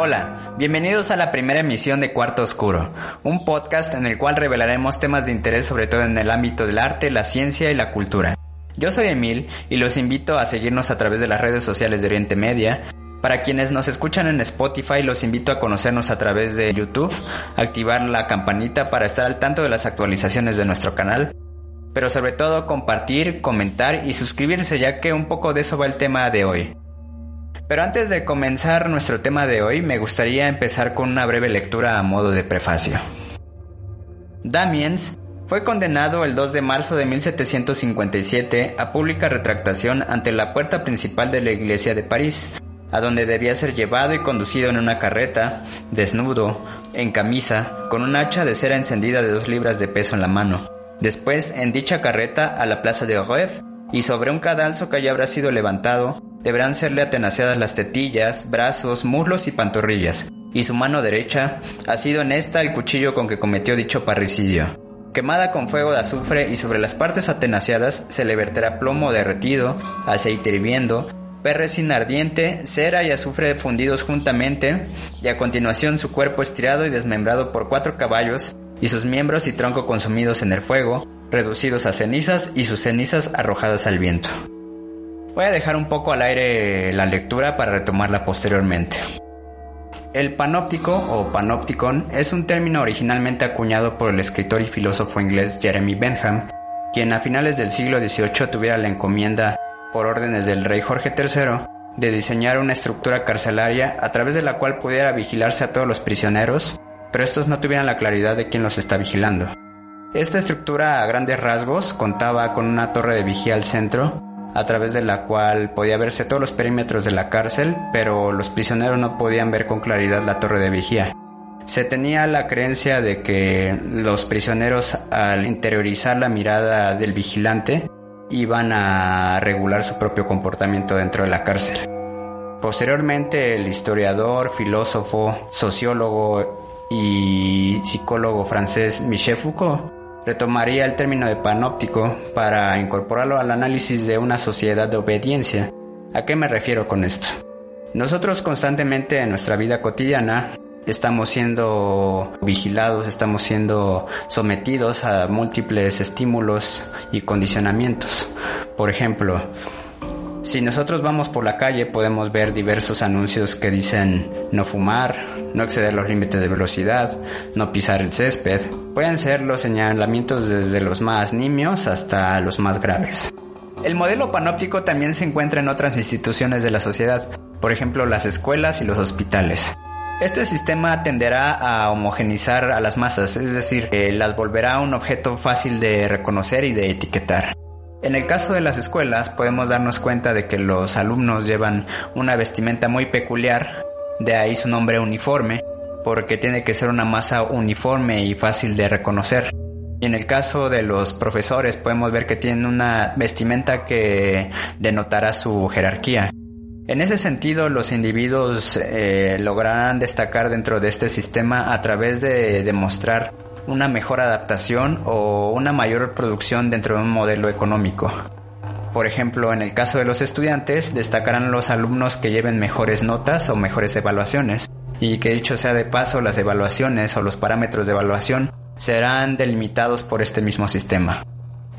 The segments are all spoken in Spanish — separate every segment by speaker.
Speaker 1: Hola, bienvenidos a la primera emisión de Cuarto Oscuro, un podcast en el cual revelaremos temas de interés sobre todo en el ámbito del arte, la ciencia y la cultura. Yo soy Emil y los invito a seguirnos a través de las redes sociales de Oriente Media. Para quienes nos escuchan en Spotify, los invito a conocernos a través de YouTube, activar la campanita para estar al tanto de las actualizaciones de nuestro canal, pero sobre todo compartir, comentar y suscribirse ya que un poco de eso va el tema de hoy. Pero antes de comenzar nuestro tema de hoy, me gustaría empezar con una breve lectura a modo de prefacio. Damiens fue condenado el 2 de marzo de 1757 a pública retractación ante la puerta principal de la iglesia de París, a donde debía ser llevado y conducido en una carreta, desnudo, en camisa, con un hacha de cera encendida de dos libras de peso en la mano. Después, en dicha carreta, a la plaza de Oref, y sobre un cadalso que allí habrá sido levantado, deberán serle atenaciadas las tetillas, brazos, muslos y pantorrillas, y su mano derecha ha sido en esta el cuchillo con que cometió dicho parricidio. Quemada con fuego de azufre y sobre las partes atenaciadas se le verterá plomo derretido, aceite hirviendo, sin ardiente, cera y azufre fundidos juntamente, y a continuación su cuerpo estirado y desmembrado por cuatro caballos, y sus miembros y tronco consumidos en el fuego, reducidos a cenizas y sus cenizas arrojadas al viento. Voy a dejar un poco al aire la lectura para retomarla posteriormente. El panóptico o panopticon es un término originalmente acuñado por el escritor y filósofo inglés Jeremy Bentham, quien a finales del siglo XVIII tuviera la encomienda, por órdenes del rey Jorge III, de diseñar una estructura carcelaria a través de la cual pudiera vigilarse a todos los prisioneros, pero estos no tuvieran la claridad de quién los está vigilando. Esta estructura a grandes rasgos contaba con una torre de vigía al centro, a través de la cual podía verse todos los perímetros de la cárcel, pero los prisioneros no podían ver con claridad la torre de vigía. Se tenía la creencia de que los prisioneros al interiorizar la mirada del vigilante iban a regular su propio comportamiento dentro de la cárcel. Posteriormente el historiador, filósofo, sociólogo y psicólogo francés Michel Foucault retomaría el término de panóptico para incorporarlo al análisis de una sociedad de obediencia. ¿A qué me refiero con esto? Nosotros constantemente en nuestra vida cotidiana estamos siendo vigilados, estamos siendo sometidos a múltiples estímulos y condicionamientos. Por ejemplo, si nosotros vamos por la calle podemos ver diversos anuncios que dicen no fumar, no exceder los límites de velocidad, no pisar el césped. Pueden ser los señalamientos desde los más nimios hasta los más graves. El modelo panóptico también se encuentra en otras instituciones de la sociedad, por ejemplo las escuelas y los hospitales. Este sistema tenderá a homogenizar a las masas, es decir, las volverá un objeto fácil de reconocer y de etiquetar. En el caso de las escuelas podemos darnos cuenta de que los alumnos llevan una vestimenta muy peculiar, de ahí su nombre uniforme, porque tiene que ser una masa uniforme y fácil de reconocer. Y en el caso de los profesores podemos ver que tienen una vestimenta que denotará su jerarquía. En ese sentido, los individuos eh, lograrán destacar dentro de este sistema a través de demostrar una mejor adaptación o una mayor producción dentro de un modelo económico. Por ejemplo, en el caso de los estudiantes, destacarán los alumnos que lleven mejores notas o mejores evaluaciones, y que dicho sea de paso, las evaluaciones o los parámetros de evaluación serán delimitados por este mismo sistema.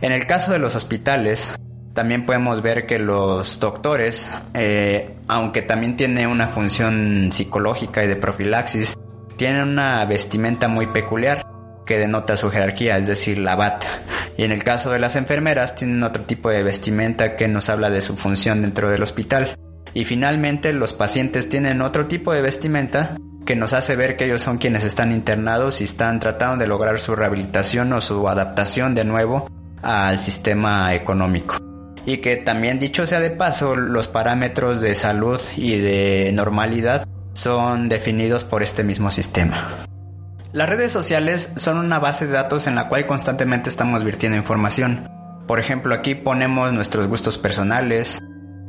Speaker 1: En el caso de los hospitales, también podemos ver que los doctores, eh, aunque también tiene una función psicológica y de profilaxis, tienen una vestimenta muy peculiar que denota su jerarquía, es decir, la bata. Y en el caso de las enfermeras tienen otro tipo de vestimenta que nos habla de su función dentro del hospital. Y finalmente los pacientes tienen otro tipo de vestimenta que nos hace ver que ellos son quienes están internados y están tratando de lograr su rehabilitación o su adaptación de nuevo al sistema económico. Y que también dicho sea de paso, los parámetros de salud y de normalidad son definidos por este mismo sistema. Las redes sociales son una base de datos en la cual constantemente estamos virtiendo información. Por ejemplo, aquí ponemos nuestros gustos personales,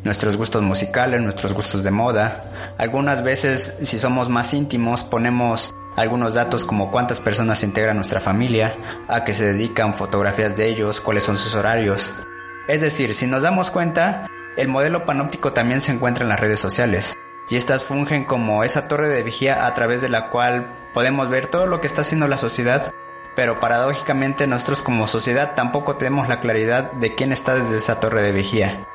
Speaker 1: nuestros gustos musicales, nuestros gustos de moda. Algunas veces, si somos más íntimos, ponemos algunos datos como cuántas personas integran nuestra familia, a qué se dedican, fotografías de ellos, cuáles son sus horarios. Es decir, si nos damos cuenta, el modelo panóptico también se encuentra en las redes sociales. Y estas fungen como esa torre de vigía a través de la cual podemos ver todo lo que está haciendo la sociedad, pero paradójicamente nosotros como sociedad tampoco tenemos la claridad de quién está desde esa torre de vigía.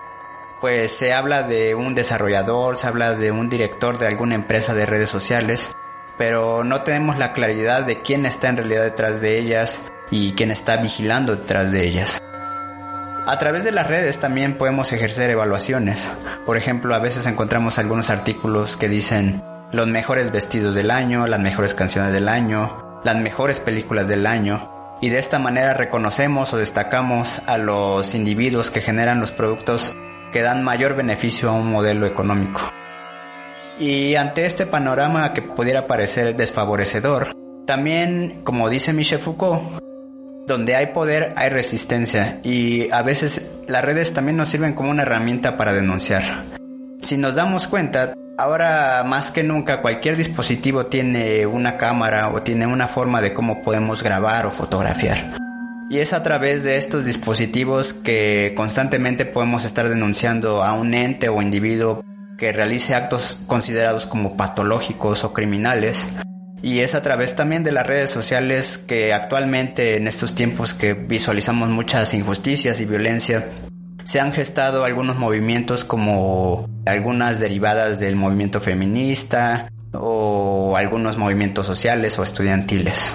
Speaker 1: Pues se habla de un desarrollador, se habla de un director de alguna empresa de redes sociales, pero no tenemos la claridad de quién está en realidad detrás de ellas y quién está vigilando detrás de ellas. A través de las redes también podemos ejercer evaluaciones. Por ejemplo, a veces encontramos algunos artículos que dicen los mejores vestidos del año, las mejores canciones del año, las mejores películas del año, y de esta manera reconocemos o destacamos a los individuos que generan los productos que dan mayor beneficio a un modelo económico. Y ante este panorama que pudiera parecer desfavorecedor, también, como dice Michel Foucault, donde hay poder hay resistencia y a veces las redes también nos sirven como una herramienta para denunciar. Si nos damos cuenta, ahora más que nunca cualquier dispositivo tiene una cámara o tiene una forma de cómo podemos grabar o fotografiar. Y es a través de estos dispositivos que constantemente podemos estar denunciando a un ente o individuo que realice actos considerados como patológicos o criminales y es a través también de las redes sociales que actualmente en estos tiempos que visualizamos muchas injusticias y violencia se han gestado algunos movimientos como algunas derivadas del movimiento feminista o algunos movimientos sociales o estudiantiles.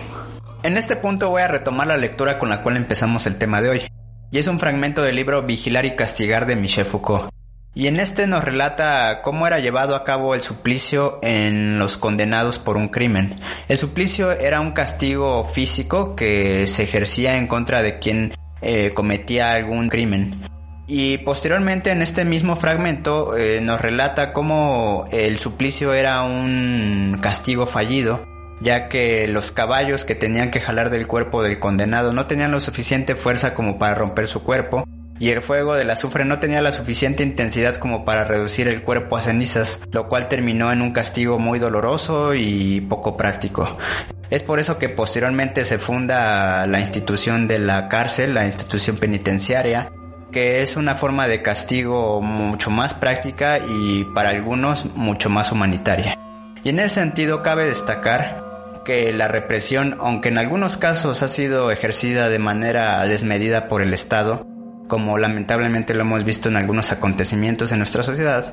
Speaker 1: En este punto voy a retomar la lectura con la cual empezamos el tema de hoy, y es un fragmento del libro Vigilar y Castigar de Michel Foucault. Y en este nos relata cómo era llevado a cabo el suplicio en los condenados por un crimen. El suplicio era un castigo físico que se ejercía en contra de quien eh, cometía algún crimen. Y posteriormente en este mismo fragmento eh, nos relata cómo el suplicio era un castigo fallido, ya que los caballos que tenían que jalar del cuerpo del condenado no tenían lo suficiente fuerza como para romper su cuerpo, y el fuego del azufre no tenía la suficiente intensidad como para reducir el cuerpo a cenizas, lo cual terminó en un castigo muy doloroso y poco práctico. Es por eso que posteriormente se funda la institución de la cárcel, la institución penitenciaria, que es una forma de castigo mucho más práctica y para algunos mucho más humanitaria. Y en ese sentido cabe destacar que la represión, aunque en algunos casos ha sido ejercida de manera desmedida por el Estado, como lamentablemente lo hemos visto en algunos acontecimientos en nuestra sociedad,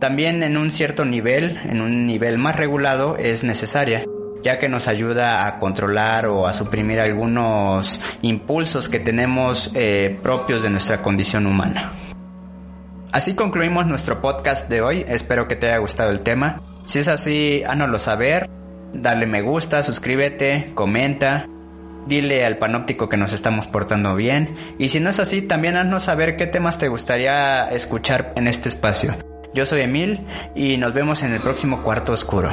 Speaker 1: también en un cierto nivel, en un nivel más regulado, es necesaria, ya que nos ayuda a controlar o a suprimir algunos impulsos que tenemos eh, propios de nuestra condición humana. Así concluimos nuestro podcast de hoy, espero que te haya gustado el tema. Si es así, hánoslo saber, dale me gusta, suscríbete, comenta dile al panóptico que nos estamos portando bien y si no es así también haznos saber qué temas te gustaría escuchar en este espacio. Yo soy Emil y nos vemos en el próximo cuarto oscuro.